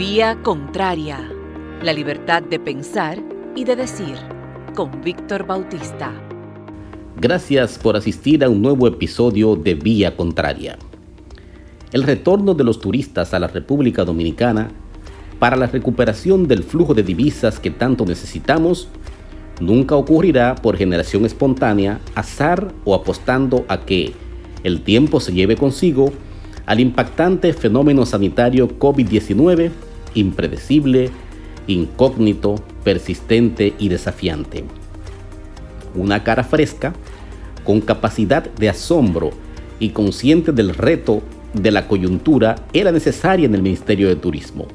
Vía Contraria. La libertad de pensar y de decir. Con Víctor Bautista. Gracias por asistir a un nuevo episodio de Vía Contraria. El retorno de los turistas a la República Dominicana para la recuperación del flujo de divisas que tanto necesitamos nunca ocurrirá por generación espontánea, azar o apostando a que el tiempo se lleve consigo al impactante fenómeno sanitario COVID-19, impredecible, incógnito, persistente y desafiante. Una cara fresca, con capacidad de asombro y consciente del reto de la coyuntura era necesaria en el Ministerio de Turismo.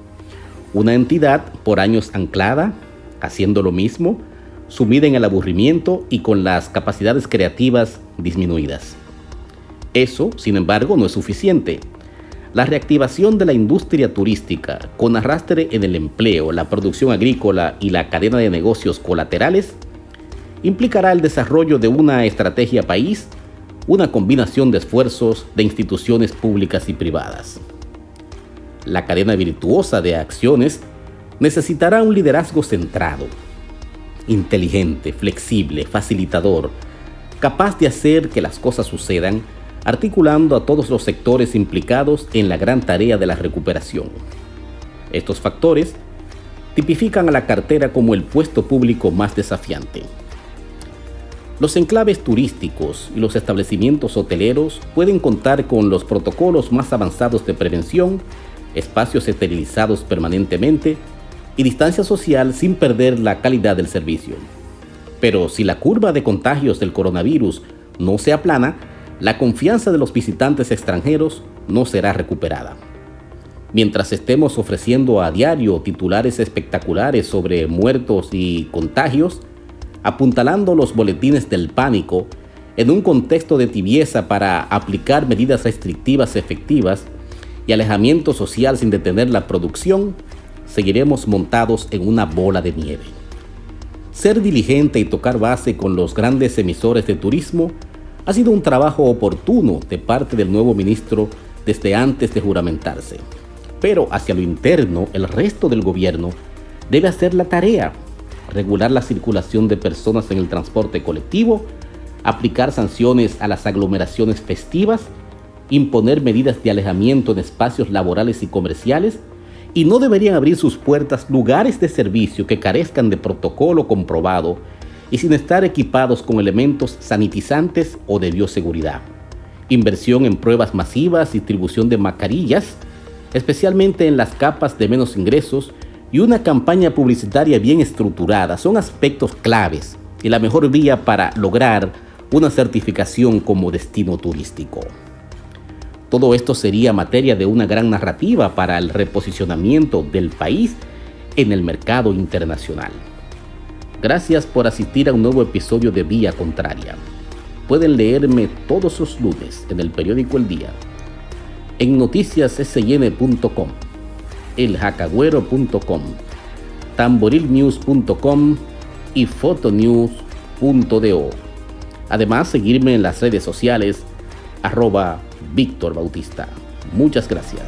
Una entidad por años anclada, haciendo lo mismo, sumida en el aburrimiento y con las capacidades creativas disminuidas. Eso, sin embargo, no es suficiente. La reactivación de la industria turística, con arrastre en el empleo, la producción agrícola y la cadena de negocios colaterales, implicará el desarrollo de una estrategia país, una combinación de esfuerzos de instituciones públicas y privadas. La cadena virtuosa de acciones necesitará un liderazgo centrado, inteligente, flexible, facilitador, capaz de hacer que las cosas sucedan, articulando a todos los sectores implicados en la gran tarea de la recuperación. Estos factores tipifican a la cartera como el puesto público más desafiante. Los enclaves turísticos y los establecimientos hoteleros pueden contar con los protocolos más avanzados de prevención, espacios esterilizados permanentemente, y distancia social sin perder la calidad del servicio. Pero si la curva de contagios del coronavirus no se aplana, la confianza de los visitantes extranjeros no será recuperada. Mientras estemos ofreciendo a diario titulares espectaculares sobre muertos y contagios, apuntalando los boletines del pánico en un contexto de tibieza para aplicar medidas restrictivas efectivas y alejamiento social sin detener la producción, seguiremos montados en una bola de nieve. Ser diligente y tocar base con los grandes emisores de turismo ha sido un trabajo oportuno de parte del nuevo ministro desde antes de juramentarse. Pero hacia lo interno, el resto del gobierno debe hacer la tarea, regular la circulación de personas en el transporte colectivo, aplicar sanciones a las aglomeraciones festivas, imponer medidas de alejamiento en espacios laborales y comerciales, y no deberían abrir sus puertas lugares de servicio que carezcan de protocolo comprobado y sin estar equipados con elementos sanitizantes o de bioseguridad. Inversión en pruebas masivas, distribución de mascarillas, especialmente en las capas de menos ingresos, y una campaña publicitaria bien estructurada son aspectos claves y la mejor vía para lograr una certificación como destino turístico. Todo esto sería materia de una gran narrativa para el reposicionamiento del país en el mercado internacional. Gracias por asistir a un nuevo episodio de Vía Contraria. Pueden leerme todos los lunes en el periódico El Día, en noticiassn.com, eljacagüero.com, tamborilnews.com y fotonews.do. Además, seguirme en las redes sociales arroba Víctor Bautista. Muchas gracias.